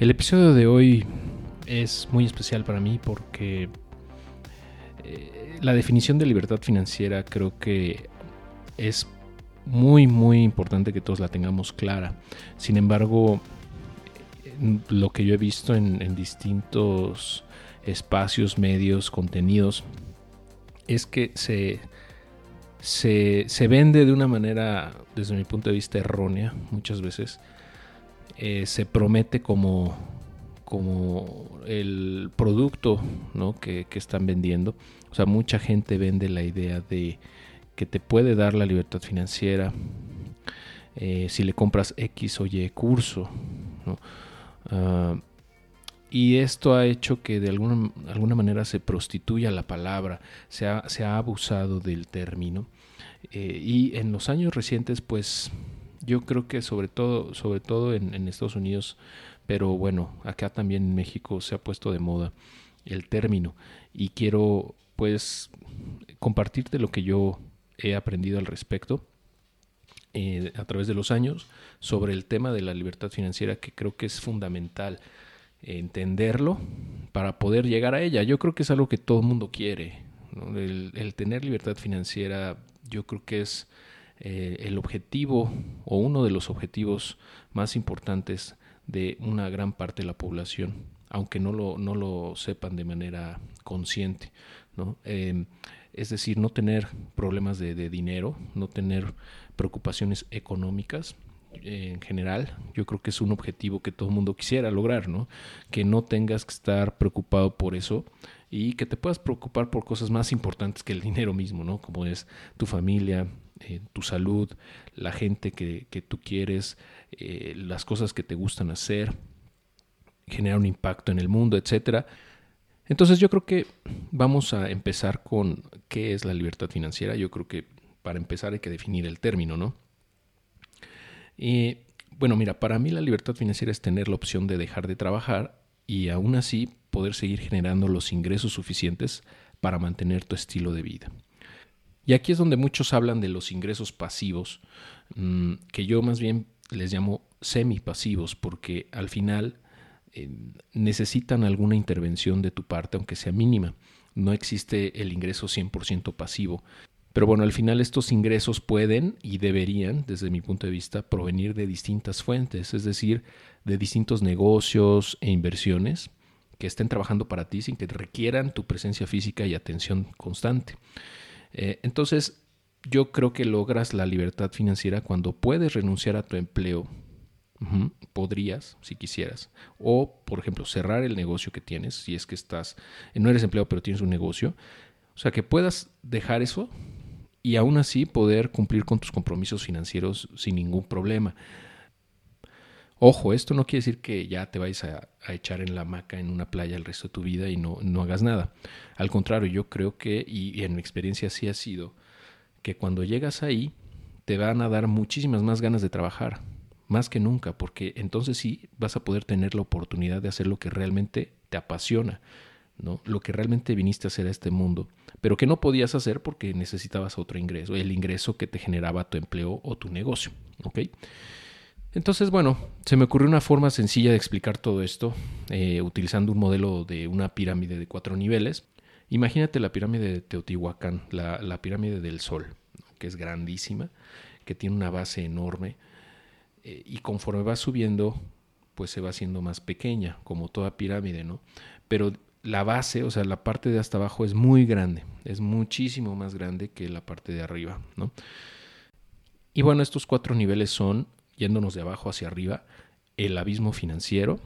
El episodio de hoy es muy especial para mí porque eh, la definición de libertad financiera creo que es muy muy importante que todos la tengamos clara. Sin embargo, lo que yo he visto en, distintos espacios, medios, contenidos, es que se, se, se, vende de una manera, desde mi punto de vista, errónea muchas veces eh, se promete como, como el producto que, están vendiendo. O sea, mucha gente vende la idea de que te puede dar la libertad financiera eh, si le compras X o Y curso. Ah, y esto ha hecho que de alguna, alguna manera se prostituya la palabra, se ha, se ha abusado del término. Eh, y en los años recientes, pues yo creo que sobre todo, sobre todo en, Estados Unidos, pero bueno, acá también en México se ha puesto de moda el término y quiero pues compartirte lo que yo he aprendido al respecto eh, a través de los años sobre el tema de la libertad financiera que creo que es fundamental entenderlo para poder llegar a ella. Yo creo que es algo que todo el mundo quiere. el, tener libertad financiera yo creo que es eh, el objetivo o uno de los objetivos más importantes de una gran parte de la población, aunque no lo, no lo sepan de manera consciente. ¿no? Em, es decir, no tener problemas de, dinero, no tener preocupaciones económicas, eh, en general, yo creo que es un objetivo que todo el mundo quisiera lograr, ¿no? Que no tengas que estar preocupado por eso y que te puedas preocupar por cosas más importantes que el dinero mismo, ¿no? Como es tu familia, eh, tu salud, la gente que, tú quieres, eh, las cosas que te gustan hacer, generar un impacto en el mundo, etcétera. Entonces yo creo que vamos a empezar con qué es la libertad financiera. Yo creo que para empezar hay que definir el término, ¿no? Y bueno, mira, para mí la libertad financiera es tener la opción de dejar de trabajar y aún así poder seguir generando los ingresos suficientes para mantener tu estilo de vida. Y aquí es donde muchos hablan de los ingresos pasivos, mm, que yo más bien les llamo semipasivos, porque al final eh, necesitan alguna intervención de tu parte, aunque sea mínima. No existe el ingreso 100% pasivo. Pero bueno, al final estos ingresos pueden y deberían, desde mi punto de vista, provenir de distintas fuentes, es decir, de distintos negocios e inversiones que estén trabajando para ti sin que requieran tu presencia física y atención constante. Eh, entonces, yo creo que logras la libertad financiera cuando puedes renunciar a tu empleo. podrías, si quisieras. O, por ejemplo, cerrar el negocio que tienes, si es que estás, no eres empleado, pero tienes un negocio. O sea, que puedas dejar eso y aún así poder cumplir con tus compromisos financieros sin ningún problema. Ojo, esto no quiere decir que ya te vayas a, echar en la hamaca en una playa el resto de tu vida y no, no hagas nada. Al contrario, yo creo que, y, en mi experiencia así ha sido, que cuando llegas ahí te van a dar muchísimas más ganas de trabajar, más que nunca, porque entonces sí vas a poder tener la oportunidad de hacer lo que realmente te apasiona, ¿no? Lo que realmente viniste a hacer a este mundo, pero que no podías hacer porque necesitabas otro ingreso, el ingreso que te generaba tu empleo o tu negocio, ¿ok? Entonces, bueno, se me ocurrió una forma sencilla de explicar todo esto, eh, utilizando un modelo de una pirámide de cuatro niveles. Imagínate la pirámide de Teotihuacán, la, pirámide del Sol, que es grandísima, que tiene una base enorme, eh, y conforme va subiendo, pues se va haciendo más pequeña, como toda pirámide, ¿no? Pero la base, o sea, la parte de hasta abajo es muy grande, es muchísimo más grande que la parte de arriba, ¿no? Y bueno, estos cuatro niveles son yéndonos de abajo hacia arriba, el abismo financiero,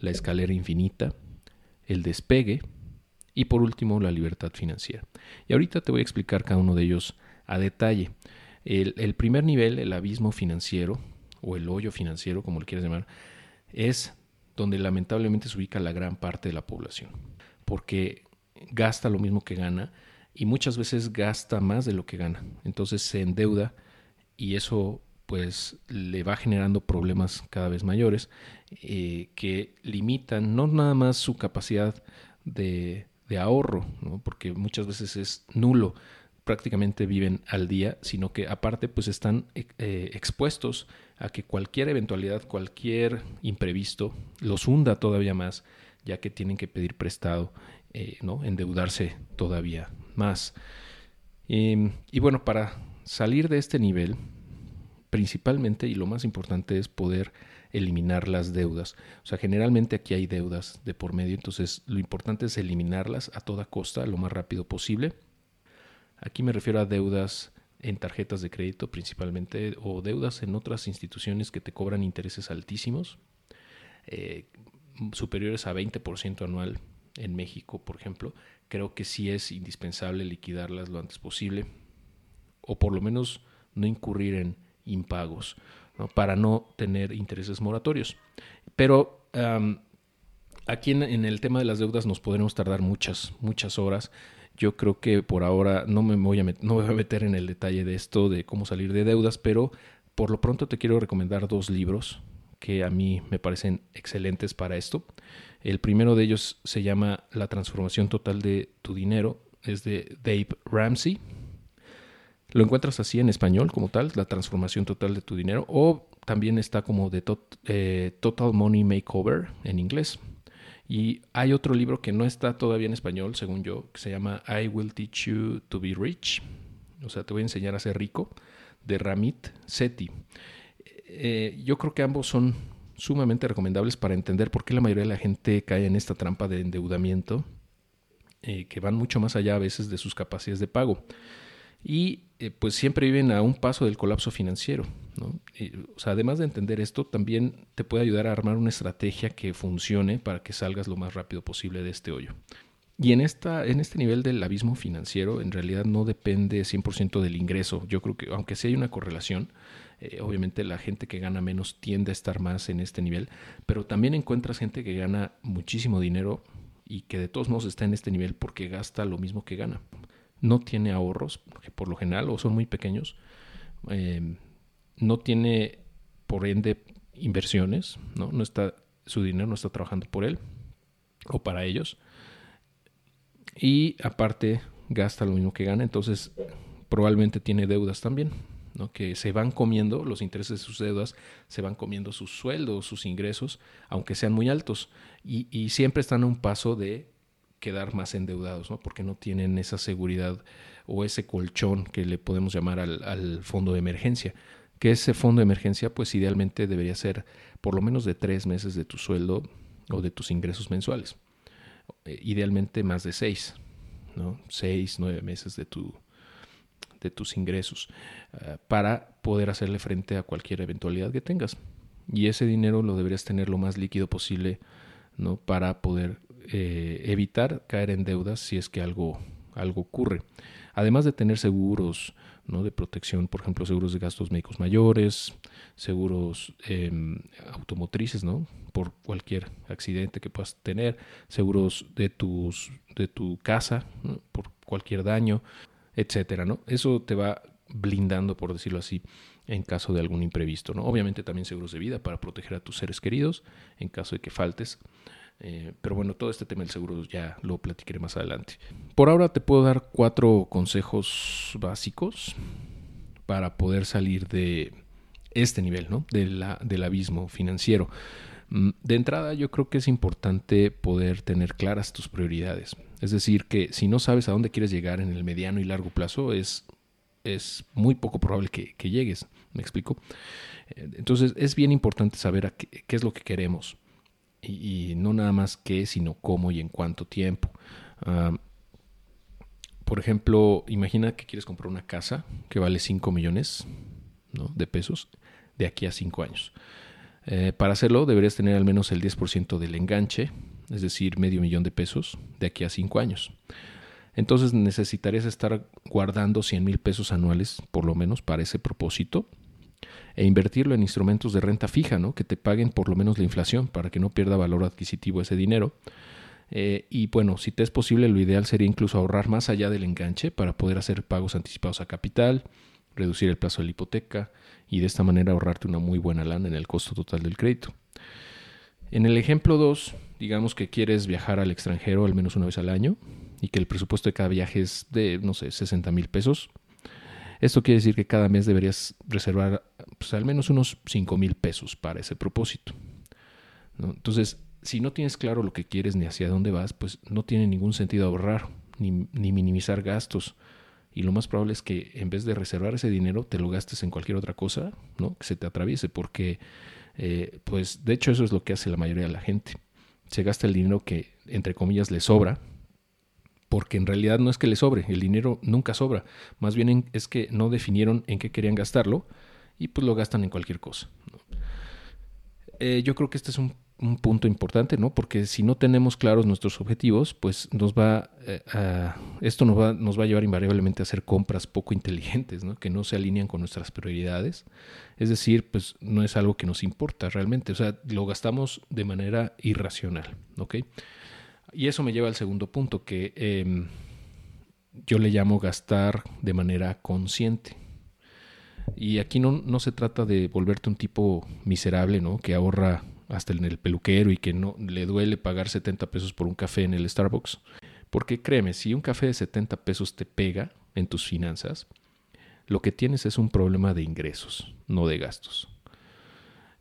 la escalera infinita, el despegue y por último la libertad financiera. Y ahorita te voy a explicar cada uno de ellos a detalle. El, primer nivel, el abismo financiero o el hoyo financiero, como lo quieras llamar, es donde lamentablemente se ubica la gran parte de la población, porque gasta lo mismo que gana y muchas veces gasta más de lo que gana. Entonces se endeuda y eso pues le va generando problemas cada vez mayores eh, que limitan no nada más su capacidad de, ahorro, porque muchas veces es nulo, prácticamente viven al día, sino que aparte pues están eh, expuestos a que cualquier eventualidad, cualquier imprevisto los hunda todavía más, ya que tienen que pedir prestado, eh, ¿no? endeudarse todavía más. Em, y bueno, para salir de este nivel, principalmente y lo más importante es poder eliminar las deudas. O sea, generalmente aquí hay deudas de por medio, entonces lo importante es eliminarlas a toda costa, lo más rápido posible. Aquí me refiero a deudas en tarjetas de crédito principalmente o deudas en otras instituciones que te cobran intereses altísimos, eh, superiores a 20% anual en México, por ejemplo. Creo que sí es indispensable liquidarlas lo antes posible o por lo menos no incurrir en impagos, para no tener intereses moratorios. Pero aquí en, el tema de las deudas nos podremos tardar muchas, muchas horas. Yo creo que por ahora no me voy a, no voy a meter en el detalle de esto, de cómo salir de deudas, pero por lo pronto te quiero recomendar dos libros que a mí me parecen excelentes para esto. El primero de ellos se llama La transformación total de tu dinero, es de Dave Ramsey lo encuentras así en español como tal, la transformación total de tu dinero, o también está como de eh, Total Money Makeover en inglés. Y hay otro libro que no está todavía en español, según yo, que se llama I Will Teach You to Be Rich. O sea, te voy a enseñar a ser rico, de Ramit Sethi. Eh, yo creo que ambos son sumamente recomendables para entender por qué la mayoría de la gente cae en esta trampa de endeudamiento, eh, que van mucho más allá a veces de sus capacidades de pago y eh, pues siempre viven a un paso del colapso financiero. o sea, además de entender esto, también te puede ayudar a armar una estrategia que funcione para que salgas lo más rápido posible de este hoyo. Y en, esta, en este nivel del abismo financiero, en realidad no depende 100% del ingreso. Yo creo que, aunque sí hay una correlación, eh, obviamente la gente que gana menos tiende a estar más en este nivel, pero también encuentras gente que gana muchísimo dinero y que de todos modos está en este nivel porque gasta lo mismo que gana no tiene ahorros, porque por lo general o son muy pequeños, eh, no tiene por ende inversiones, ¿no? No está, su dinero no está trabajando por él o para ellos. Y aparte gasta lo mismo que gana, entonces probablemente tiene deudas también, ¿no? que se van comiendo, los intereses de sus deudas se van comiendo sus sueldos, sus ingresos, aunque sean muy altos, y siempre están a un paso de quedar más endeudados, ¿no? porque no tienen esa seguridad o ese colchón que le podemos llamar al, fondo de emergencia. Que ese fondo de emergencia, pues idealmente debería ser por lo menos de tres meses de tu sueldo o de tus ingresos mensuales. Eh, idealmente más de seis, ¿no? Seis, nueve meses de, tu, de tus ingresos eh, para poder hacerle frente a cualquier eventualidad que tengas. Y ese dinero lo deberías tener lo más líquido posible, ¿no? Para poder eh, evitar caer en deudas si es que algo, algo ocurre. Además de tener seguros ¿no? de protección, por ejemplo, seguros de gastos médicos mayores, seguros em, automotrices, ¿no? por cualquier accidente que puedas tener, seguros de, tus, de tu casa, por cualquier daño, etcétera, ¿no? Eso te va blindando, por decirlo así, en caso de algún imprevisto, ¿no? Obviamente también seguros de vida para proteger a tus seres queridos en caso de que faltes. Eh, pero bueno, todo este tema del seguro ya lo platicaré más adelante. Por ahora te puedo dar cuatro consejos básicos para poder salir de este nivel, ¿no? del abismo financiero. Mm, de entrada, yo creo que es importante poder tener claras tus prioridades. Es decir, que si no sabes a dónde quieres llegar en el mediano y largo plazo, es, es muy poco probable que, llegues. ¿Me explico? Eh, entonces, es bien importante saber qué es lo que queremos y, no nada más qué, sino cómo y en cuánto tiempo. Ah, por ejemplo, imagina que quieres comprar una casa que vale 5 millones de pesos de aquí a 5 años. Eh, para hacerlo deberías tener al menos el 10% del enganche, es decir, medio millón de pesos de aquí a 5 años. Entonces necesitarías estar guardando 100 mil pesos anuales por lo menos para ese propósito. E invertirlo en instrumentos de renta fija, ¿no? que te paguen por lo menos la inflación para que no pierda valor adquisitivo ese dinero. Eh, y bueno, si te es posible, lo ideal sería incluso ahorrar más allá del enganche para poder hacer pagos anticipados a capital, reducir el plazo de la hipoteca y de esta manera ahorrarte una muy buena lana en el costo total del crédito. En el ejemplo 2, digamos que quieres viajar al extranjero al menos una vez al año y que el presupuesto de cada viaje es de, no sé, 60 mil pesos. Esto quiere decir que cada mes deberías reservar pues, al menos unos 5 mil pesos para ese propósito. Entonces, si no tienes claro lo que quieres ni hacia dónde vas, pues no tiene ningún sentido ahorrar ni, minimizar gastos. Y lo más probable es que en vez de reservar ese dinero, te lo gastes en cualquier otra cosa, ¿no? Que se te atraviese, porque, eh, pues, de hecho, eso es lo que hace la mayoría de la gente. Se gasta el dinero que, entre comillas, le sobra, porque en realidad no es que le sobre, el dinero nunca sobra, más bien es que no definieron en qué querían gastarlo y pues lo gastan en cualquier cosa. Eh, yo creo que este es un, punto importante, ¿no? Porque si no tenemos claros nuestros objetivos, pues nos va eh, a, esto nos va, nos va a llevar invariablemente a hacer compras poco inteligentes, ¿no? Que no se alinean con nuestras prioridades. Es decir, pues no es algo que nos importa realmente, o sea, lo gastamos de manera irracional, ¿ok? Y eso me lleva al segundo punto, que em, yo le llamo gastar de manera consciente. Y aquí no, no, se trata de volverte un tipo miserable, ¿no? Que ahorra hasta en el peluquero y que no le duele pagar 70 pesos por un café en el Starbucks. Porque créeme, si un café de 70 pesos te pega en tus finanzas, lo que tienes es un problema de ingresos, no de gastos.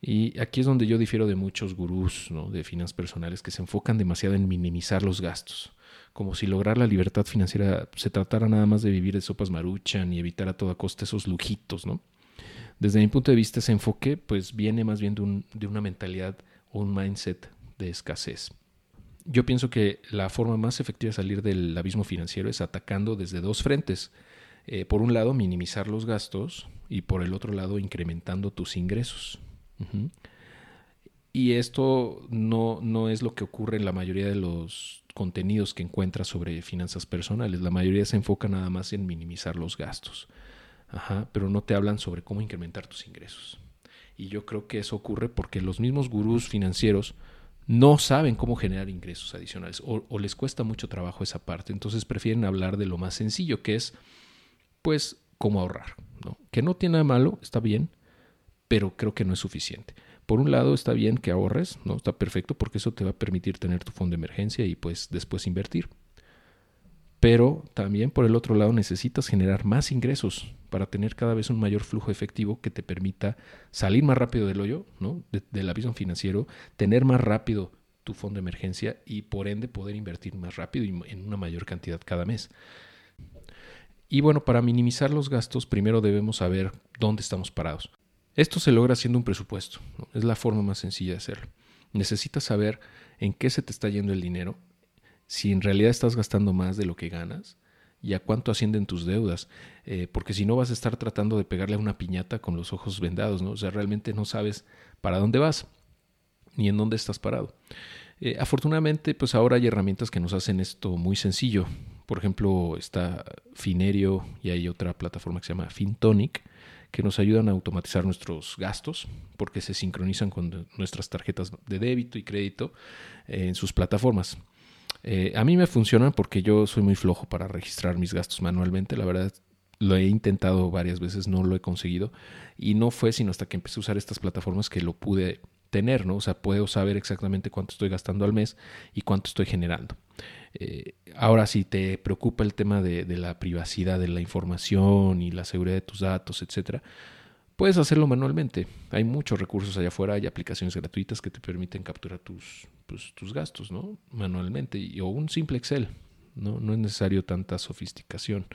Y aquí es donde yo difiero de muchos gurús de finanzas personales que se enfocan demasiado en minimizar los gastos, como si lograr la libertad financiera se tratara nada más de vivir de sopas maruchan y evitar a toda costa esos lujitos, ¿no? Desde mi punto de vista, ese enfoque pues viene más bien de, de una mentalidad o un mindset de escasez. Yo pienso que la forma más efectiva de salir del abismo financiero es atacando desde dos frentes. Eh, por un lado, minimizar los gastos y por el otro lado, incrementando tus ingresos. Y esto no, no es lo que ocurre en la mayoría de los contenidos que encuentras sobre finanzas personales. La mayoría se enfoca nada más en minimizar los gastos. Ajá, pero no te hablan sobre cómo incrementar tus ingresos. Y yo creo que eso ocurre porque los mismos gurús financieros no saben cómo generar ingresos adicionales o, les cuesta mucho trabajo esa parte. Entonces prefieren hablar de lo más sencillo, que es, pues, cómo ahorrar. ¿no? Que no tiene nada malo, está bien, pero creo que no es suficiente. Por un lado está bien que ahorres, ¿no? Está perfecto porque eso te va a permitir tener tu fondo de emergencia y pues después invertir. Pero también por el otro lado necesitas generar más ingresos para tener cada vez un mayor flujo efectivo que te permita salir más rápido del hoyo, ¿no? del abismo financiero, tener más rápido tu fondo de emergencia y por ende poder invertir más rápido y en una mayor cantidad cada mes. Y bueno, para minimizar los gastos, primero debemos saber dónde estamos parados. Esto se logra haciendo un presupuesto, es la forma más sencilla de hacerlo. Necesitas saber en qué se te está yendo el dinero, si en realidad estás gastando más de lo que ganas y a cuánto ascienden tus deudas, eh, porque si no vas a estar tratando de pegarle a una piñata con los ojos vendados, ¿no? O sea, realmente no sabes para dónde vas ni en dónde estás parado. Eh, afortunadamente, pues ahora hay herramientas que nos hacen esto muy sencillo. Por ejemplo, está Finerio y hay otra plataforma que se llama FinTonic, que nos ayudan a automatizar nuestros gastos porque se sincronizan con nuestras tarjetas de débito y crédito en sus plataformas. Eh, a mí me funcionan porque yo soy muy flojo para registrar mis gastos manualmente. La verdad, lo he intentado varias veces, no lo he conseguido. Y no fue sino hasta que empecé a usar estas plataformas que lo pude tener, ¿no? O sea, puedo saber exactamente cuánto estoy gastando al mes y cuánto estoy generando. Eh, ahora, si te preocupa el tema de, la privacidad de la información y la seguridad de tus datos, etcétera, puedes hacerlo manualmente. Hay muchos recursos allá afuera, hay aplicaciones gratuitas que te permiten capturar tus, pues, tus gastos, ¿no? Manualmente, y, o un simple Excel. No, es necesario tanta sofisticación.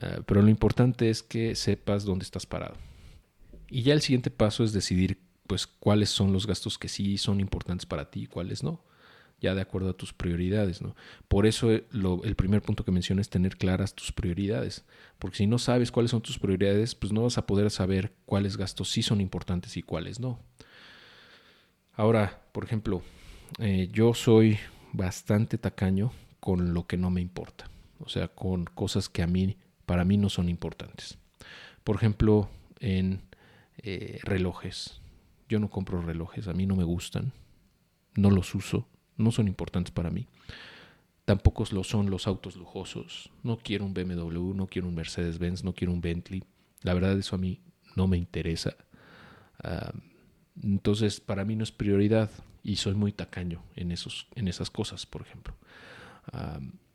Ah, pero lo importante es que sepas dónde estás parado. Y ya el siguiente paso es decidir pues cuáles son los gastos que sí son importantes para ti y cuáles no ya de acuerdo a tus prioridades. ¿no? Por eso eh, el primer punto que mencioné es tener claras tus prioridades, porque si no sabes cuáles son tus prioridades, pues no vas a poder saber cuáles gastos sí son importantes y cuáles no. Ahora, por ejemplo, eh, yo soy bastante tacaño con lo que no me importa, o sea, con cosas que a mí, para mí no son importantes. Por ejemplo, en eh, relojes. Yo no compro relojes, a mí no me gustan, no los uso, no son importantes para mí. Tampoco lo son los autos lujosos. No quiero un BMW, no quiero un Mercedes-Benz, no quiero un Bentley. La verdad eso a mí no me interesa. Entonces para mí no es prioridad y soy muy tacaño en, esos, en esas cosas, por ejemplo.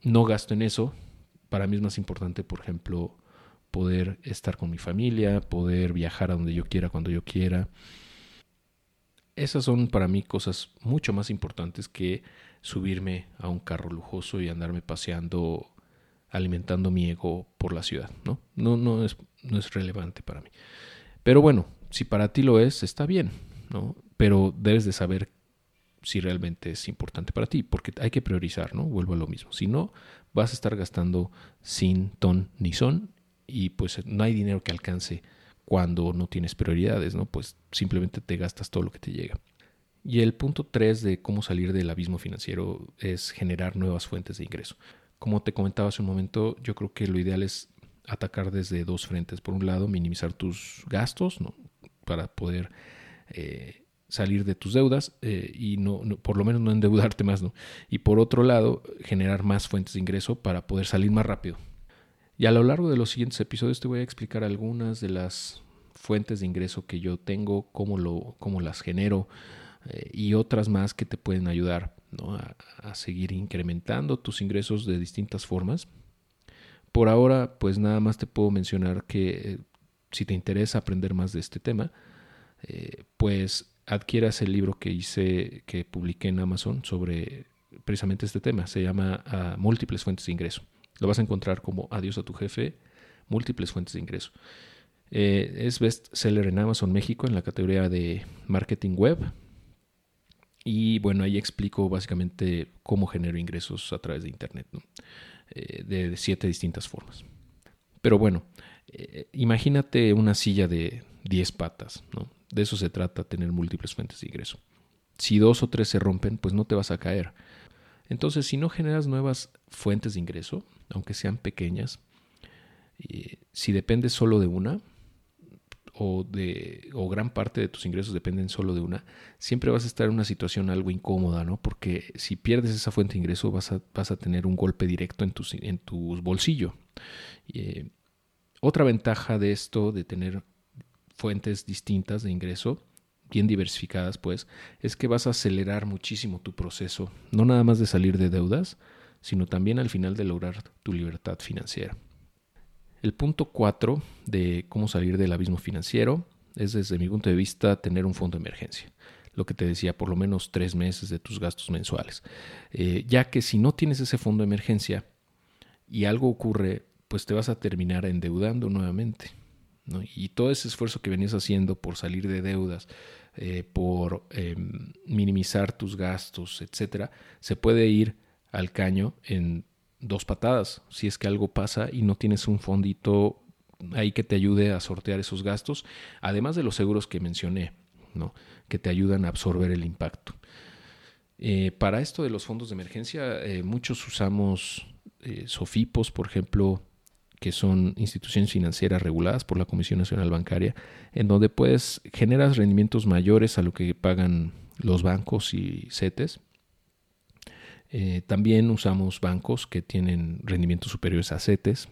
No gasto en eso. Para mí es más importante, por ejemplo, poder estar con mi familia, poder viajar a donde yo quiera, cuando yo quiera. Esas son para mí cosas mucho más importantes que subirme a un carro lujoso y andarme paseando, alimentando mi ego por la ciudad, ¿no? No, no, es, no es relevante para mí. Pero bueno, si para ti lo es, está bien, ¿no? Pero debes de saber si realmente es importante para ti, porque hay que priorizar, ¿no? Vuelvo a lo mismo. Si no, vas a estar gastando sin ton ni son y pues no hay dinero que alcance cuando no tienes prioridades, ¿no? Pues simplemente te gastas todo lo que te llega. Y el punto 3 de cómo salir del abismo financiero es generar nuevas fuentes de ingreso. Como te comentaba hace un momento, yo creo que lo ideal es atacar desde dos frentes. Por un lado, minimizar tus gastos ¿no? para poder eh, salir de tus deudas eh, y no, por lo menos no endeudarte más. ¿no? Y por otro lado, generar más fuentes de ingreso para poder salir más rápido y a lo largo de los siguientes episodios te voy a explicar algunas de las fuentes de ingreso que yo tengo, cómo, lo, cómo las genero eh, y otras más que te pueden ayudar a, seguir incrementando tus ingresos de distintas formas. Por ahora, pues nada más te puedo mencionar que eh, si te interesa aprender más de este tema, eh, pues adquieras el libro que hice, que publiqué en Amazon sobre precisamente este tema. Se llama ah, Múltiples Fuentes de Ingreso. Lo vas a encontrar como Adiós a tu jefe, múltiples fuentes de ingreso. Eh, es bestseller en Amazon México en la categoría de marketing web. Y bueno, ahí explico básicamente cómo genero ingresos a través de Internet, eh, de, siete distintas formas. Pero bueno, eh, imagínate una silla de 10 patas, ¿no? De eso se trata, tener múltiples fuentes de ingreso. Si dos o tres se rompen, pues no te vas a caer. Entonces, si no generas nuevas fuentes de ingreso, aunque sean pequeñas, si dependes solo de una, o, gran parte de tus ingresos dependen solo de una, siempre vas a estar en una situación algo incómoda, ¿no? Porque si pierdes esa fuente de ingreso vas a, tener un golpe directo en tu, en tu bolsillo. Eh, otra ventaja de esto, de tener fuentes distintas de ingreso, bien diversificadas, pues, es que vas a acelerar muchísimo tu proceso, no nada más de salir de deudas, sino también al final de lograr tu libertad financiera. El punto 4 de cómo salir del abismo financiero es desde mi punto de vista tener un fondo de emergencia. Lo que te decía, por lo menos tres meses de tus gastos mensuales. Eh, ya que si no tienes ese fondo de emergencia y algo ocurre, pues te vas a terminar endeudando nuevamente. Y todo ese esfuerzo que venías haciendo por salir de deudas, eh, por em, minimizar tus gastos, etcétera, se puede ir al caño en dos patadas. Si es que algo pasa y no tienes un fondito ahí que te ayude a sortear esos gastos, además de los seguros que mencioné, ¿no? que te ayudan a absorber el impacto. Eh, para esto de los fondos de emergencia, eh, muchos usamos SOFIPOS, por ejemplo, que son instituciones financieras reguladas por la Comisión Nacional Bancaria, en donde puedes generar rendimientos mayores a lo que pagan los bancos y CETES eh, también usamos bancos que tienen rendimientos superiores a CETES.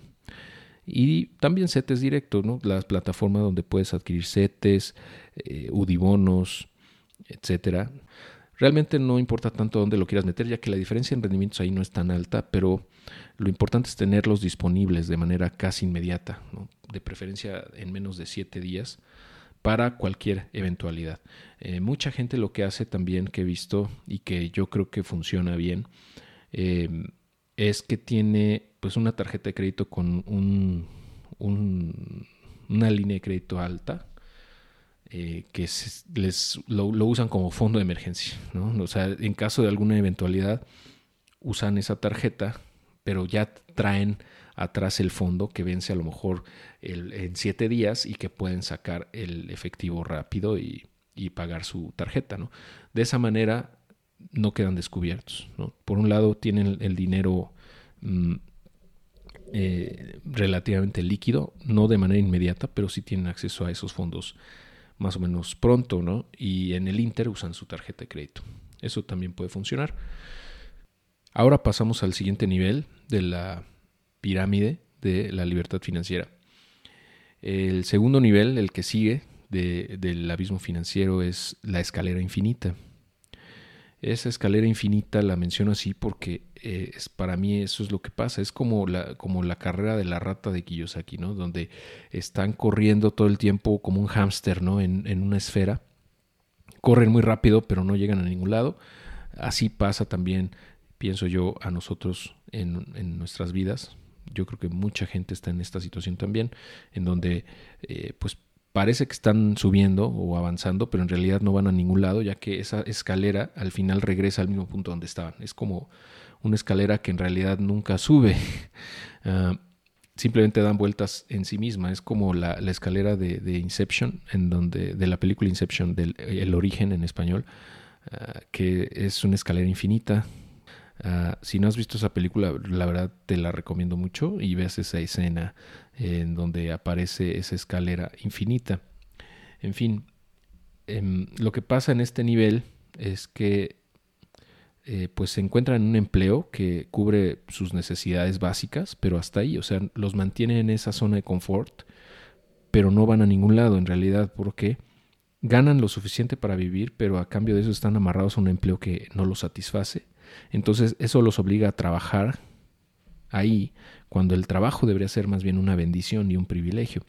Y también CETES directos, ¿no? Las plataformas donde puedes adquirir CETES, eh, UDIBONOS, etcétera. Realmente no importa tanto dónde lo quieras meter, ya que la diferencia en rendimientos ahí no es tan alta, pero lo importante es tenerlos disponibles de manera casi inmediata, de preferencia en menos de siete días, para cualquier eventualidad. Eh, mucha gente lo que hace también que he visto y que yo creo que funciona bien em, es que tiene pues una tarjeta de crédito con un, una línea de crédito alta eh, que les lo, usan como fondo de emergencia. ¿no? O sea, en caso de alguna eventualidad usan esa tarjeta, pero ya traen atrás el fondo que vence a lo mejor en siete días y que pueden sacar el efectivo rápido y, pagar su tarjeta. ¿no? De esa manera no quedan descubiertos. ¿no? Por un lado tienen el dinero mm, eh, relativamente líquido, no de manera inmediata, pero sí tienen acceso a esos fondos más o menos pronto, ¿no? Y en el Inter usan su tarjeta de crédito. Eso también puede funcionar. Ahora pasamos al siguiente nivel de la pirámide de la libertad financiera. El segundo nivel, el que sigue del abismo financiero, es la escalera infinita. Esa escalera infinita la menciono así porque eh, es, para mí eso es lo que pasa. Es como la, como la carrera de la rata de Kiyosaki, ¿no? Donde están corriendo todo el tiempo como un hámster, ¿no? En, en una esfera. Corren muy rápido, pero no llegan a ningún lado. Así pasa también, pienso yo, a nosotros en, en nuestras vidas. Yo creo que mucha gente está en esta situación también, en donde eh, pues parece que están subiendo o avanzando, pero en realidad no van a ningún lado, ya que esa escalera al final regresa al mismo punto donde estaban. Es como una escalera que en realidad nunca sube. Ah, simplemente dan vueltas en sí misma. Es como la, escalera de, Inception, en donde, de la película Inception, del El origen en español, ah, que es una escalera infinita. Ah, si no has visto esa película, la verdad te la recomiendo mucho y ves esa escena en donde aparece esa escalera infinita. En fin, em, lo que pasa en este nivel es que eh, pues se encuentran en un empleo que cubre sus necesidades básicas, pero hasta ahí, o sea, los mantiene en esa zona de confort, pero no van a ningún lado en realidad, porque ganan lo suficiente para vivir, pero a cambio de eso están amarrados a un empleo que no los satisface. Entonces eso los obliga a trabajar ahí cuando el trabajo debería ser más bien una bendición y un privilegio.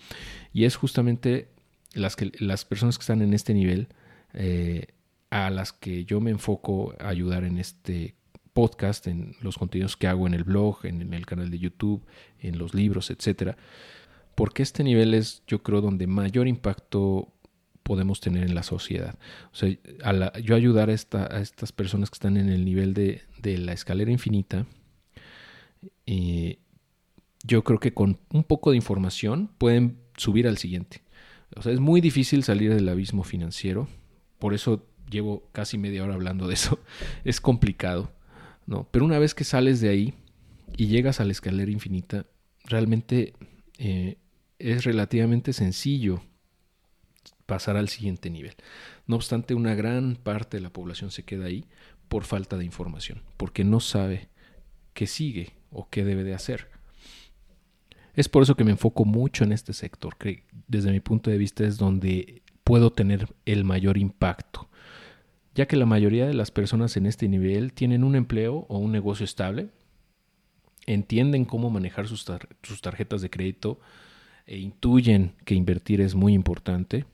Y es justamente las, que, las personas que están en este nivel eh, a las que yo me enfoco a ayudar en este podcast, en los contenidos que hago en el blog, en, el canal de YouTube, en los libros, etcétera. Porque este nivel es, yo creo, donde mayor impacto podemos tener en la sociedad. O sea, yo ayudar a, estas personas que están en el nivel de, de la escalera infinita, eh, yo creo que con un poco de información pueden subir al siguiente. O sea, es muy difícil salir del abismo financiero, por eso llevo casi media hora hablando de eso. Es complicado, ¿no? Pero una vez que sales de ahí y llegas a la escalera infinita, realmente eh, es relativamente sencillo pasar al siguiente nivel. No obstante, una gran parte de la población se queda ahí por falta de información, porque no sabe qué sigue o qué debe de hacer. Es por eso que me enfoco mucho en este sector, que desde mi punto de vista es donde puedo tener el mayor impacto, ya que la mayoría de las personas en este nivel tienen un empleo o un negocio estable, entienden cómo manejar sus, tarjetas de crédito e intuyen que invertir es muy importante,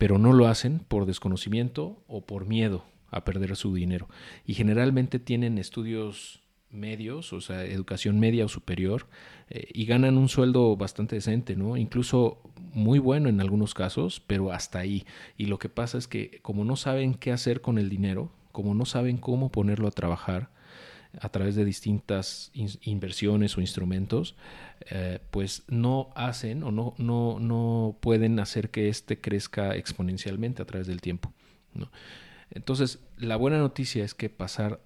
pero no lo hacen por desconocimiento o por miedo a perder su dinero. Y generalmente tienen estudios medios, o sea, educación media o superior, eh, y ganan un sueldo bastante decente, ¿no? Incluso muy bueno en algunos casos, pero hasta ahí. Y lo que pasa es que como no saben qué hacer con el dinero, como no saben cómo ponerlo a trabajar a través de distintas inversiones o instrumentos, eh, pues no hacen o no, no, no pueden hacer que éste crezca exponencialmente a través del tiempo. Entonces, la buena noticia es que pasar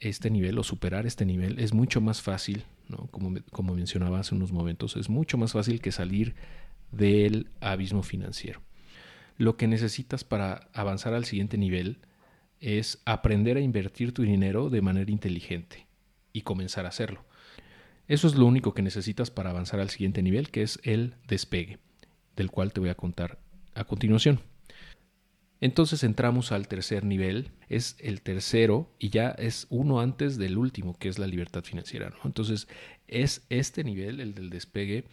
este nivel o superar este nivel es mucho más fácil, como, como mencionaba hace unos momentos, es mucho más fácil que salir del abismo financiero. Lo que necesitas para avanzar al siguiente nivel es aprender a invertir tu dinero de manera inteligente y comenzar a hacerlo. Eso es lo único que necesitas para avanzar al siguiente nivel, que es el despegue, del cual te voy a contar a continuación. Entonces entramos al tercer nivel, es el tercero y ya es uno antes del último, que es la libertad financiera. ¿no? Entonces es este nivel, el del despegue,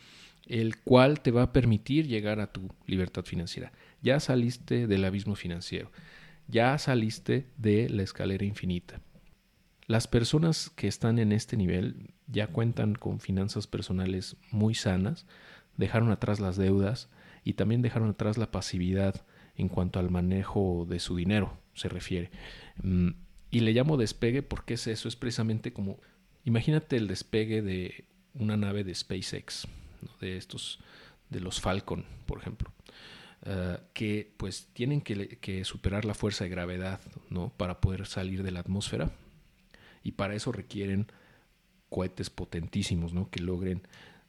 el cual te va a permitir llegar a tu libertad financiera. Ya saliste del abismo financiero, ya saliste de la escalera infinita. Las personas que están en este nivel ya cuentan con finanzas personales muy sanas, dejaron atrás las deudas y también dejaron atrás la pasividad en cuanto al manejo de su dinero se refiere. Mm, y le llamo despegue porque es eso, es precisamente como, imagínate el despegue de una nave de SpaceX, de estos, de los Falcon, por ejemplo. Ah, que pues tienen que, superar la fuerza de gravedad ¿no? para poder salir de la atmósfera y para eso requieren cohetes potentísimos ¿no? que logren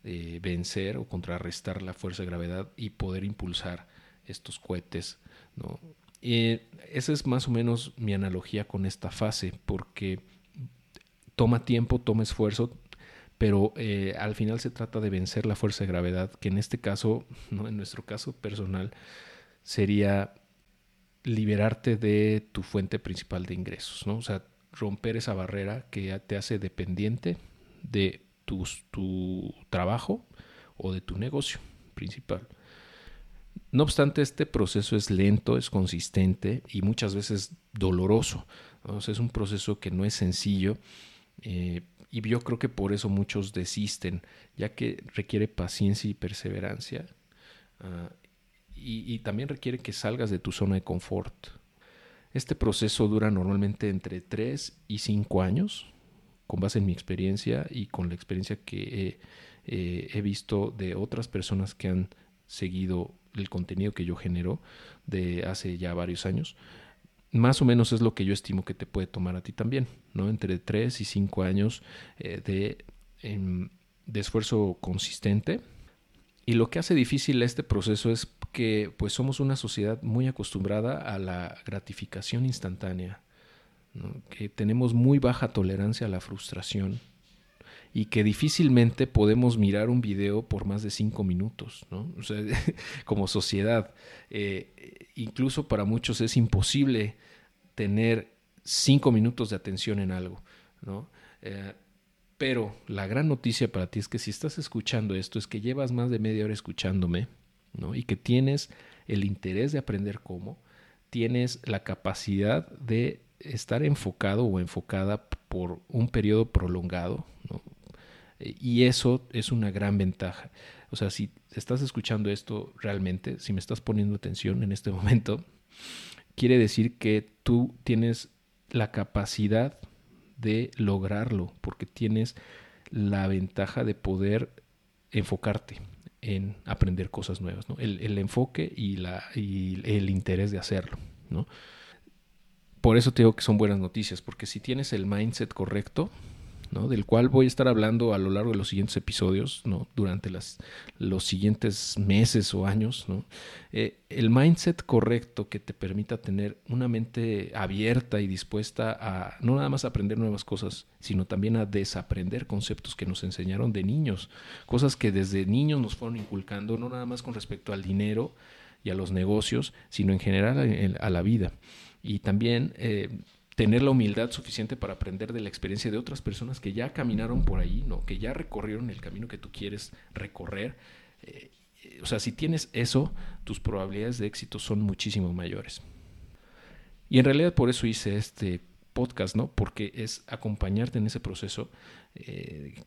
eh, vencer o contrarrestar la fuerza de gravedad y poder impulsar estos cohetes, ¿no? Esa es más o menos mi analogía con esta fase, porque toma tiempo, toma esfuerzo, pero eh, al final se trata de vencer la fuerza de gravedad, que en este caso, ¿no? en nuestro caso personal, sería liberarte de tu fuente principal de ingresos, ¿no? O sea, romper esa barrera que te hace dependiente de tu, tu trabajo o de tu negocio principal. No obstante, este proceso es lento, es consistente y muchas veces doloroso. es un proceso que no es sencillo eh, y yo creo que por eso muchos desisten, ya que requiere paciencia y perseverancia ah, y, también requiere que salgas de tu zona de confort. Este proceso dura normalmente entre 3 y 5 años, con base en mi experiencia y con la experiencia que he visto de otras personas que han seguido el contenido que yo genero de hace ya varios años. Más o menos es lo que yo estimo que te puede tomar a ti también, ¿no? Entre 3 y 5 años eh, de, em, de esfuerzo consistente. Y lo que hace difícil este proceso es que pues somos una sociedad muy acostumbrada a la gratificación instantánea, que tenemos muy baja tolerancia a la frustración y que difícilmente podemos mirar un video por más de cinco minutos, ¿no? O sea, como sociedad. Eh, incluso para muchos es imposible tener cinco minutos de atención en algo, ¿no? Eh, pero la gran noticia para ti es que si estás escuchando esto, es que llevas más de media hora escuchándome, ¿no? Y que tienes el interés de aprender cómo, tienes la capacidad de estar enfocado o enfocada por un periodo prolongado. Y eso es una gran ventaja. O sea, si estás escuchando esto realmente, si me estás poniendo atención en este momento, quiere decir que tú tienes la capacidad de lograrlo, porque tienes la ventaja de poder enfocarte en aprender cosas nuevas, ¿no? el, enfoque y, la, y el interés de hacerlo. ¿no? Por eso te digo que son buenas noticias, porque si tienes el mindset correcto, del cual voy a estar hablando a lo largo de los siguientes episodios, ¿no? durante las, los siguientes meses o años. Eh, el mindset correcto que te permita tener una mente abierta y dispuesta a no nada más aprender nuevas cosas, sino también a desaprender conceptos que nos enseñaron de niños, cosas que desde niños nos fueron inculcando, no nada más con respecto al dinero y a los negocios, sino en general a, la vida. Y también eh, tener la humildad suficiente para aprender de la experiencia de otras personas que ya caminaron por ahí, ¿no? que ya recorrieron el camino que tú quieres recorrer. Eh, o sea, si tienes eso, tus probabilidades de éxito son muchísimo mayores. Y en realidad por eso hice este podcast, ¿no? Porque es acompañarte en ese proceso, eh,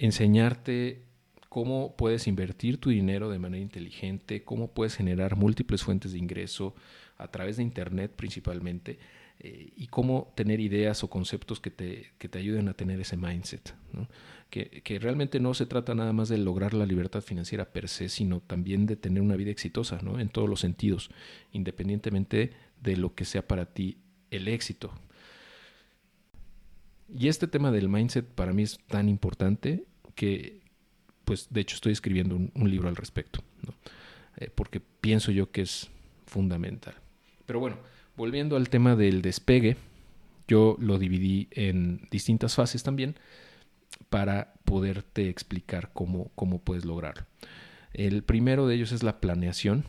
enseñarte cómo puedes invertir tu dinero de manera inteligente, cómo puedes generar múltiples fuentes de ingreso a través de Internet principalmente eh, y cómo tener ideas o conceptos que te, que te ayuden a tener ese mindset. Que, que, realmente no se trata nada más de lograr la libertad financiera per se, sino también de tener una vida exitosa ¿no? en todos los sentidos, independientemente de lo que sea para ti el éxito. Y este tema del mindset para mí es tan importante que, pues de hecho estoy escribiendo un, libro al respecto, eh, porque pienso yo que es fundamental. Pero bueno, volviendo al tema del despegue, yo lo dividí en distintas fases también para poderte explicar cómo, cómo puedes lograrlo. El primero de ellos es la planeación.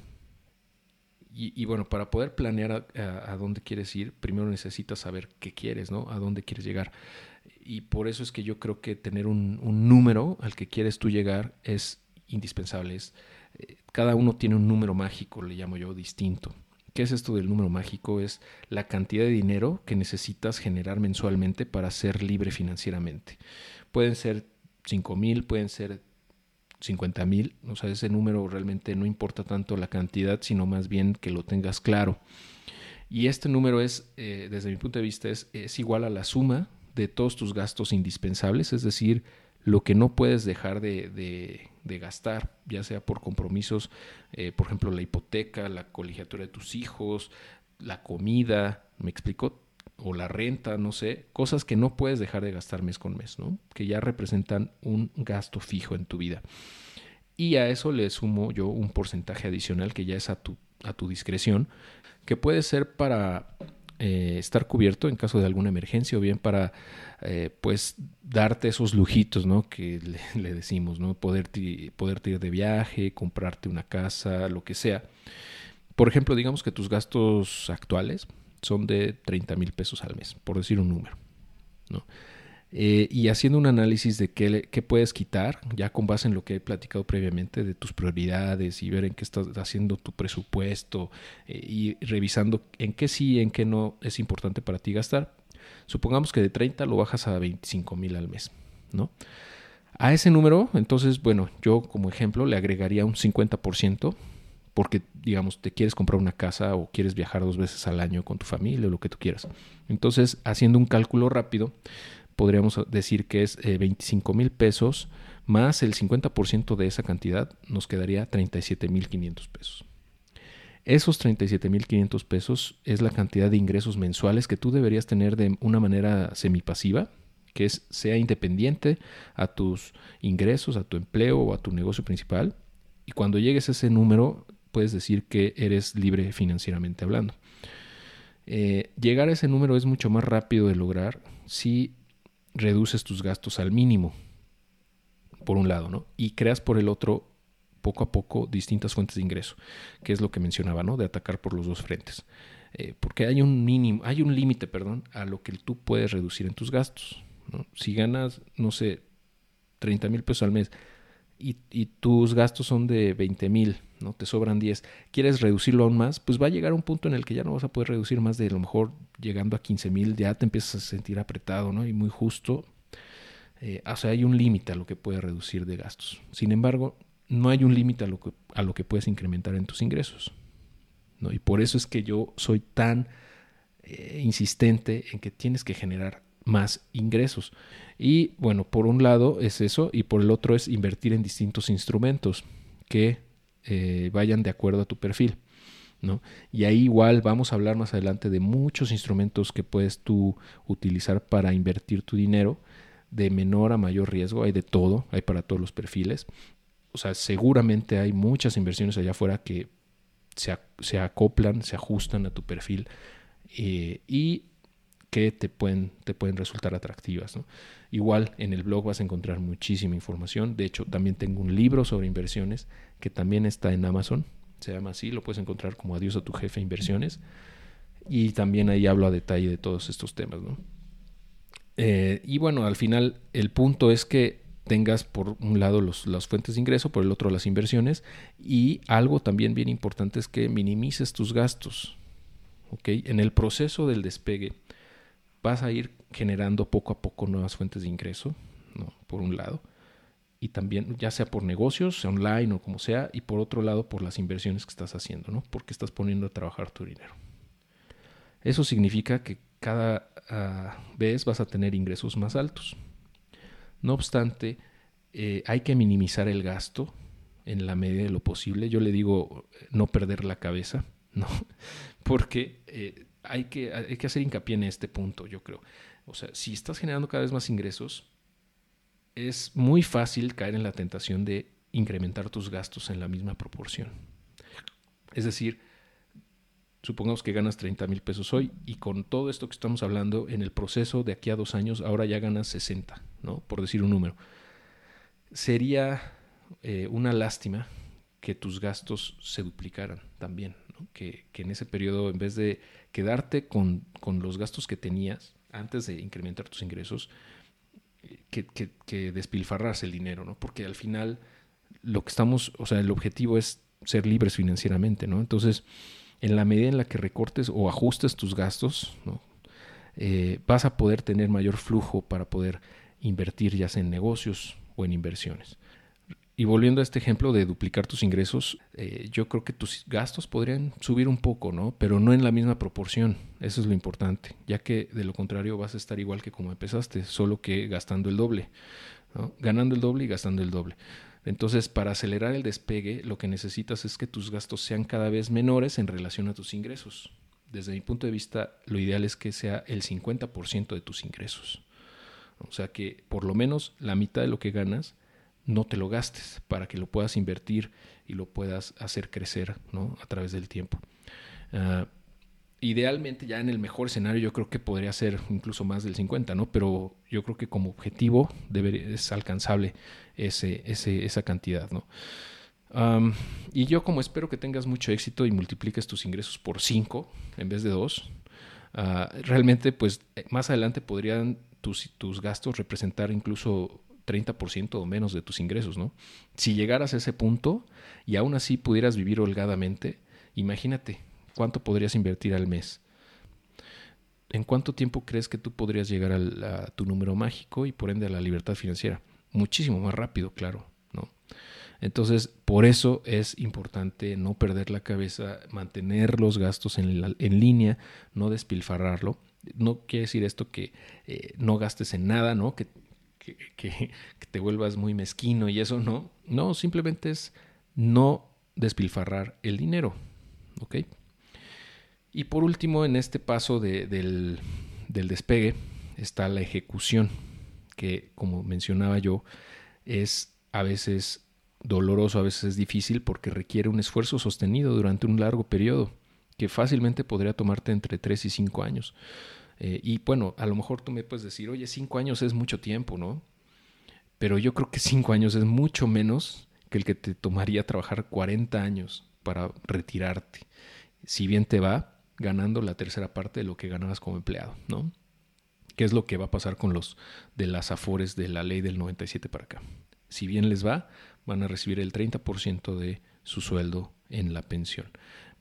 Y, bueno, para poder planear a, dónde quieres ir, primero necesitas saber qué quieres, ¿no? A dónde quieres llegar. Y por eso es que yo creo que tener un, número al que quieres tú llegar es indispensable. Eh, cada uno tiene un número mágico, le llamo yo, distinto. ¿Qué es esto del número mágico? Es la cantidad de dinero que necesitas generar mensualmente para ser libre financieramente. Pueden ser 5 mil, pueden ser 50 mil, o sea, ese número realmente no importa tanto la cantidad, sino más bien que lo tengas claro. Y este número es, eh, desde mi punto de vista, es, es igual a la suma de todos tus gastos indispensables, es decir, lo que no puedes dejar de, de, gastar, ya sea por compromisos, eh, por ejemplo, la hipoteca, la colegiatura de tus hijos, la comida, ¿me explico? O la renta, no sé, cosas que no puedes dejar de gastar mes con mes, ¿no? Que ya representan un gasto fijo en tu vida. Y a eso le sumo yo un porcentaje adicional que ya es a tu a tu discreción, que puede ser para eh, estar cubierto en caso de alguna emergencia o bien para eh, pues darte esos lujitos ¿no? que le, decimos, ¿no? Poder, poder ir de viaje, comprarte una casa, lo que sea. Por ejemplo, digamos que tus gastos actuales son de 30 mil pesos al mes, por decir un número. ¿no? Eh, y haciendo un análisis de qué, puedes quitar, ya con base en lo que he platicado previamente de tus prioridades y ver en qué estás haciendo tu presupuesto eh, y revisando en qué sí y en qué no es importante para ti gastar. Supongamos que de 30 lo bajas a 25 mil al mes, ¿no? A ese número, entonces, bueno, yo como ejemplo le agregaría un 50% porque, digamos, te quieres comprar una casa o quieres viajar dos veces al año con tu familia o lo que tú quieras. Entonces, haciendo un cálculo rápido, podríamos decir que es 25 eh, mil pesos más el 50% de esa cantidad nos quedaría 37 mil 500 pesos. Esos 37 mil 500 pesos es la cantidad de ingresos mensuales que tú deberías tener de una manera semipasiva, que es sea independiente a tus ingresos, a tu empleo o a tu negocio principal. Y cuando llegues a ese número, puedes decir que eres libre financieramente hablando. Eh, llegar a ese número es mucho más rápido de lograr si reduces tus gastos al mínimo, por un lado, ¿no? Y creas por el otro, poco a poco, distintas fuentes de ingreso, que es lo que mencionaba, ¿no? De atacar por los dos frentes. Eh, porque hay un mínimo, hay un límite, perdón, a lo que tú puedes reducir en tus gastos. Si ganas, no sé, 30 mil pesos al mes y, y, tus gastos son de 20 mil, ¿no? Te sobran 10. ¿Quieres reducirlo aún más? Pues va a llegar un punto en el que ya no vas a poder reducir más de a lo mejor llegando a 15 mil, ya te empiezas a sentir apretado, ¿no? Y muy justo. Eh, o sea, hay un límite a lo que puedes reducir de gastos. Sin embargo, no hay un límite a, lo que, a lo que puedes incrementar en tus ingresos. ¿no? Y por eso es que yo soy tan eh, insistente en que tienes que generar más ingresos. Y bueno, por un lado es eso y por el otro es invertir en distintos instrumentos que eh, vayan de acuerdo a tu perfil. ¿no? Y ahí igual vamos a hablar más adelante de muchos instrumentos que puedes tú utilizar para invertir tu dinero de menor a mayor riesgo. Hay de todo, hay para todos los perfiles. O sea, seguramente hay muchas inversiones allá afuera que se, se acoplan, se ajustan a tu perfil eh, y que te pueden, te pueden resultar atractivas. Igual en el blog vas a encontrar muchísima información. De hecho, también tengo un libro sobre inversiones que también está en Amazon. Se llama así, lo puedes encontrar como Adiós a tu jefe inversiones. Y también ahí hablo a detalle de todos estos temas. Eh, y bueno, al final el punto es que tengas por un lado los, las fuentes de ingreso, por el otro las inversiones. Y algo también bien importante es que minimices tus gastos. ¿okay? En el proceso del despegue vas a ir generando poco a poco nuevas fuentes de ingreso, ¿no? por un lado, y también ya sea por negocios, online o como sea, y por otro lado por las inversiones que estás haciendo, ¿no? porque estás poniendo a trabajar tu dinero. Eso significa que cada ah, vez vas a tener ingresos más altos. No obstante, eh, hay que minimizar el gasto en la medida de lo posible. Yo le digo no perder la cabeza, ¿no? Porque eh, hay que, hay que hacer hincapié en este punto, yo creo. O sea, si estás generando cada vez más ingresos, es muy fácil caer en la tentación de incrementar tus gastos en la misma proporción. Es decir, supongamos que ganas 30 mil pesos hoy y con todo esto que estamos hablando, en el proceso de aquí a dos años, ahora ya ganas 60, ¿no? Por decir un número. Sería eh, una lástima que tus gastos se duplicaran también, que, en ese periodo, en vez de quedarte con, los gastos que tenías antes de incrementar tus ingresos, que, despilfarrarse el dinero, ¿no? Porque al final lo que estamos, o sea, el objetivo es ser libres financieramente, ¿no? Entonces, en la medida en la que recortes o ajustes tus gastos. Eh, vas a poder tener mayor flujo para poder invertir ya sea en negocios o en inversiones. Y volviendo a este ejemplo de duplicar tus ingresos, eh, yo creo que tus gastos podrían subir un poco, ¿no? Pero no en la misma proporción. Eso es lo importante, ya que de lo contrario vas a estar igual que como empezaste, solo que gastando el doble. Ganando el doble y gastando el doble. Entonces, para acelerar el despegue, lo que necesitas es que tus gastos sean cada vez menores en relación a tus ingresos. Desde mi punto de vista, lo ideal es que sea el 50% de tus ingresos. O sea que por lo menos la mitad de lo que ganas no te lo gastes, para que lo puedas invertir y lo puedas hacer crecer ¿no? a través del tiempo. Ah, idealmente ya en el mejor escenario yo creo que podría ser incluso más del 50, ¿no? Pero yo creo que como objetivo es alcanzable ese, esa cantidad, ¿no? y yo como espero que tengas mucho éxito y multipliques tus ingresos por 5 en vez de 2, ah, realmente pues eh, más adelante podrían tus, tus gastos representar incluso 30% o menos de tus ingresos, ¿no? Si llegaras a ese punto y aún así pudieras vivir holgadamente, imagínate, ¿Cuánto podrías invertir al mes? ¿En cuánto tiempo crees que tú podrías llegar a, tu número mágico y por ende a la libertad financiera? Muchísimo más rápido, claro, ¿no? Entonces, por eso es importante no perder la cabeza, mantener los gastos en, línea, no despilfarrarlo. No quiere decir esto que eh, no gastes en nada, ¿no? Que, que, te vuelvas muy mezquino y eso no. No, simplemente es no despilfarrar el dinero, ¿ok? Y por último, en este paso del, despegue está la ejecución, que como mencionaba yo, es a veces doloroso, a veces es difícil porque requiere un esfuerzo sostenido durante un largo periodo, que fácilmente podría tomarte entre 3 y 5 años. Eh, y bueno, a lo mejor tú me puedes decir, oye, 5 años es mucho tiempo, ¿no? Pero yo creo que 5 años es mucho menos que el que te tomaría trabajar 40 años para retirarte. Si bien te va, ganando la tercera parte de lo que ganabas como empleado, ¿no? ¿Qué es lo que va a pasar con los de las afores de la ley del 97 para acá? Si bien les va, van a recibir el 30% de su sueldo en la pensión.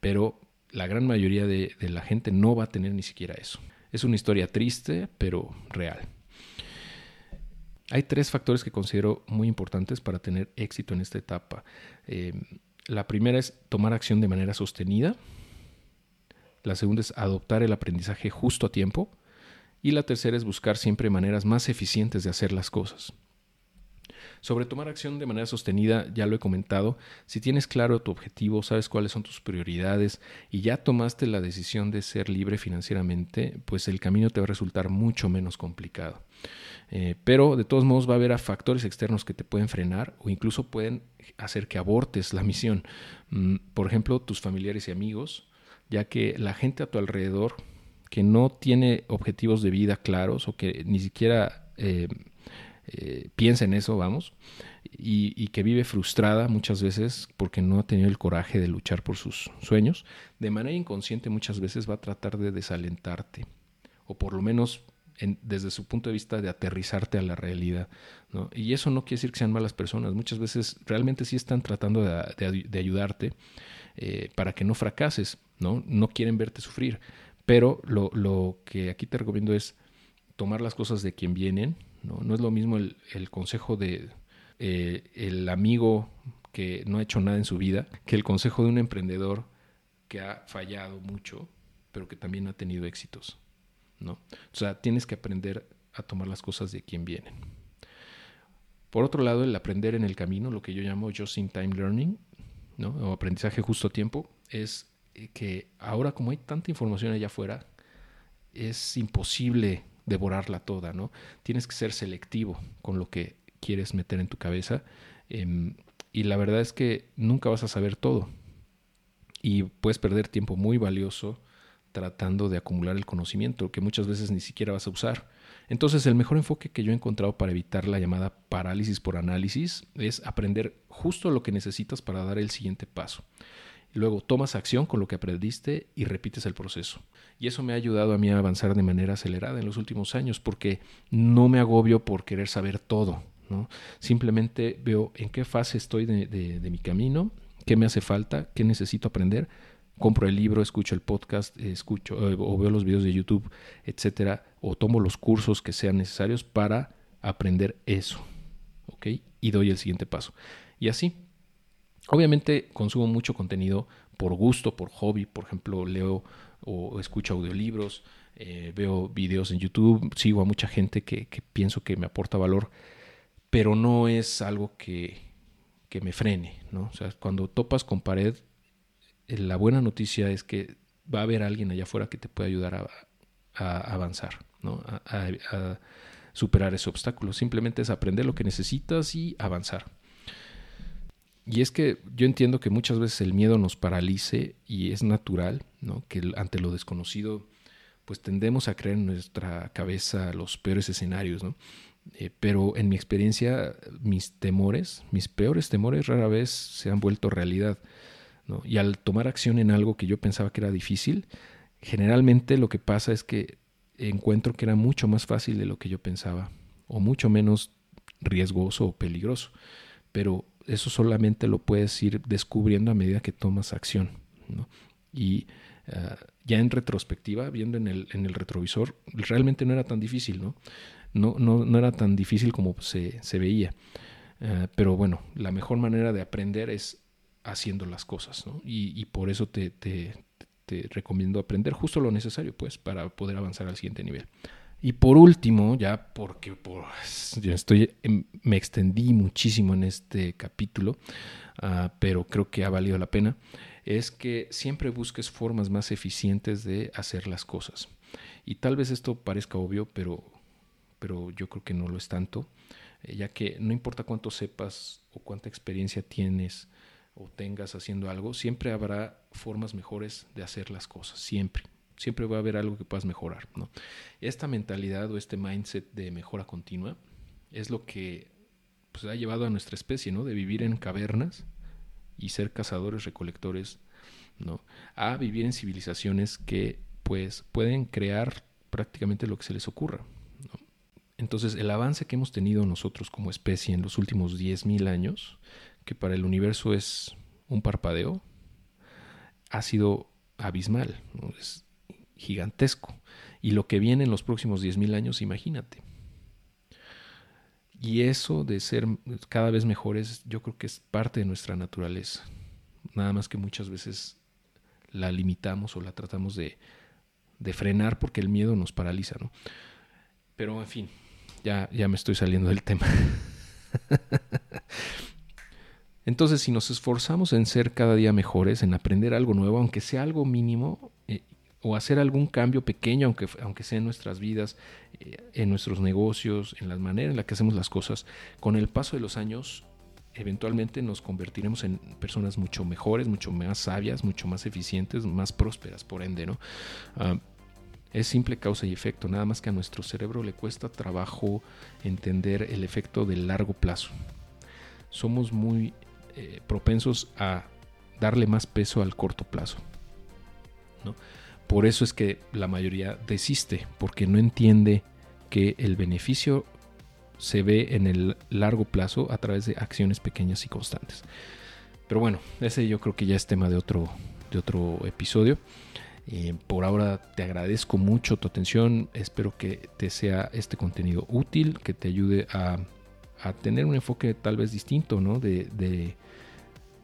Pero la gran mayoría de la gente no va a tener ni siquiera eso. Es una historia triste, pero real. Hay tres factores que considero muy importantes para tener éxito en esta etapa. Eh, la primera es tomar acción de manera sostenida. La segunda es adoptar el aprendizaje justo a tiempo. Y la tercera es buscar siempre maneras más eficientes de hacer las cosas. Sobre tomar acción de manera sostenida, ya lo he comentado, si tienes claro tu objetivo, sabes cuáles son tus prioridades y ya tomaste la decisión de ser libre financieramente, pues el camino te va a resultar mucho menos complicado. Eh, pero de todos modos va a haber factores externos que te pueden frenar o incluso pueden hacer que abortes la misión. Mm, por ejemplo, tus familiares y amigos, ya que la gente a tu alrededor que no tiene objetivos de vida claros o que ni siquiera eh, eh, piensa en eso, vamos, y, que vive frustrada muchas veces porque no ha tenido el coraje de luchar por sus sueños, de manera inconsciente muchas veces va a tratar de desalentarte, o por lo menos desde su punto de vista de aterrizarte a la realidad. Y eso no quiere decir que sean malas personas, muchas veces realmente sí están tratando de, ayudarte eh, para que no fracases ¿no? No quieren verte sufrir. Pero lo, que aquí te recomiendo es tomar las cosas de quien vienen, ¿no? Es lo mismo el, consejo de eh, el amigo que no ha hecho nada en su vida que el consejo de un emprendedor que ha fallado mucho, pero que también ha tenido éxitos, ¿no? O sea, tienes que aprender a tomar las cosas de quien vienen. Por otro lado, el aprender en el camino, lo que yo llamo just in time learning, ¿no? o aprendizaje justo a tiempo, es que ahora como hay tanta información allá afuera, es imposible devorarla toda, ¿no? Tienes que ser selectivo con lo que quieres meter en tu cabeza. Em, y la verdad es que nunca vas a saber todo. Y puedes perder tiempo muy valioso tratando de acumular el conocimiento que muchas veces ni siquiera vas a usar. Entonces el mejor enfoque que yo he encontrado para evitar la llamada parálisis por análisis es aprender justo lo que necesitas para dar el siguiente paso. Luego tomas acción con lo que aprendiste y repites el proceso. Y eso me ha ayudado a mí a avanzar de manera acelerada en los últimos años porque no me agobio por querer saber todo. ¿no? Simplemente veo en qué fase estoy de, mi camino, qué me hace falta, qué necesito aprender. Compro el libro, escucho el podcast, escucho eh, o veo los videos de YouTube, etcétera, o tomo los cursos que sean necesarios para aprender eso. ¿Ok? Y doy el siguiente paso. Y así, Obviamente consumo mucho contenido por gusto, por hobby, por ejemplo, leo o escucho audiolibros, eh, veo videos en YouTube, sigo a mucha gente que, pienso que me aporta valor, pero no es algo que, que me frene, ¿no? O sea, cuando topas con pared, eh, la buena noticia es que va a haber alguien allá afuera que te puede ayudar a, avanzar, ¿no? A, superar ese obstáculo. Simplemente es aprender lo que necesitas y avanzar. Y es que yo entiendo que muchas veces el miedo nos paralice y es natural, ¿no? Que ante lo desconocido, pues tendemos a creer en nuestra cabeza los peores escenarios, ¿no? Eh, pero en mi experiencia, mis temores, mis peores temores rara vez se han vuelto realidad. ¿no? Y al tomar acción en algo que yo pensaba que era difícil, generalmente lo que pasa es que encuentro que era mucho más fácil de lo que yo pensaba, o mucho menos riesgoso o peligroso. Pero eso solamente lo puedes ir descubriendo a medida que tomas acción. ¿no? Y ah, ya en retrospectiva, viendo en el, en el retrovisor, realmente no era tan difícil, ¿no? no, no, no era tan difícil como se, se veía. Eh, pero bueno, la mejor manera de aprender es haciendo las cosas, ¿no? y, y, por eso te, te, te, recomiendo aprender justo lo necesario, pues, para poder avanzar al siguiente nivel. Y por último, ya porque por, yo estoy, me extendí muchísimo en este capítulo, uh, pero creo que ha valido la pena, es que siempre busques formas más eficientes de hacer las cosas. Y tal vez esto parezca obvio, pero pero yo creo que no lo es tanto, eh, ya que no importa cuánto sepas o cuánta experiencia tienes o tengas haciendo algo, siempre habrá formas mejores de hacer las cosas, siempre. Siempre va a haber algo que puedas mejorar. Esta mentalidad o este mindset de mejora continua es lo que pues, ha llevado a nuestra especie, ¿no? De vivir en cavernas y ser cazadores, recolectores, ¿no? A vivir en civilizaciones que pues pueden crear prácticamente lo que se les ocurra. Entonces, el avance que hemos tenido nosotros como especie en los últimos 10.000 años, que para el universo es un parpadeo, ha sido abismal, gigantesco. Y lo que viene en los próximos 10.000 años, imagínate. Y eso de ser cada vez mejores, yo creo que es parte de nuestra naturaleza. Nada más que muchas veces la limitamos o la tratamos de, de frenar porque el miedo nos paraliza, ¿no? Pero en fin, ya, ya me estoy saliendo del tema. Entonces, si nos esforzamos en ser cada día mejores, en aprender algo nuevo, aunque sea algo mínimo, eh, o hacer algún cambio pequeño, aunque, aunque sea en nuestras vidas, eh, en nuestros negocios, en la manera en la que hacemos las cosas, con el paso de los años, eventualmente nos convertiremos en personas mucho mejores, mucho más sabias, mucho más eficientes, más prósperas, por ende, ¿no? Ah, es simple causa y efecto, nada más que a nuestro cerebro le cuesta trabajo entender el efecto del largo plazo. Somos muy eh, propensos a darle más peso al corto plazo. Por eso es que la mayoría desiste, porque no entiende que el beneficio se ve en el largo plazo a través de acciones pequeñas y constantes. Pero bueno, ese yo creo que ya es tema de otro, de otro episodio. Eh, por ahora te agradezco mucho tu atención, espero que te sea este contenido útil, que te ayude a, tener un enfoque tal vez distinto ¿no? de,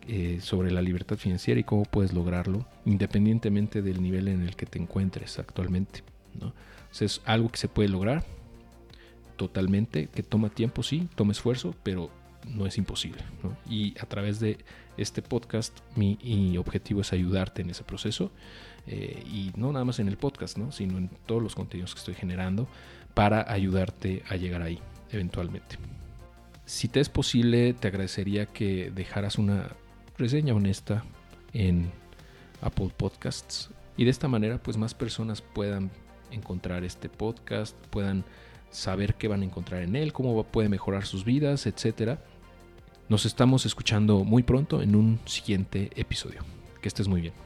eh, sobre la libertad financiera y cómo puedes lograrlo, independientemente del nivel en el que te encuentres actualmente. ¿no? es algo que se puede lograr totalmente, que toma tiempo, sí, toma esfuerzo, pero no es imposible. Y a través de este podcast, mi objetivo es ayudarte en ese proceso eh, y no nada más en el podcast, ¿no? sino en todos los contenidos que estoy generando para ayudarte a llegar ahí eventualmente. Si te es posible, te agradecería que dejaras una reseña honesta en Apple Podcasts y de esta manera pues más personas puedan encontrar este podcast, puedan saber qué van a encontrar en él, cómo puede mejorar sus vidas, etc. Nos estamos escuchando muy pronto en un siguiente episodio. Que estés muy bien.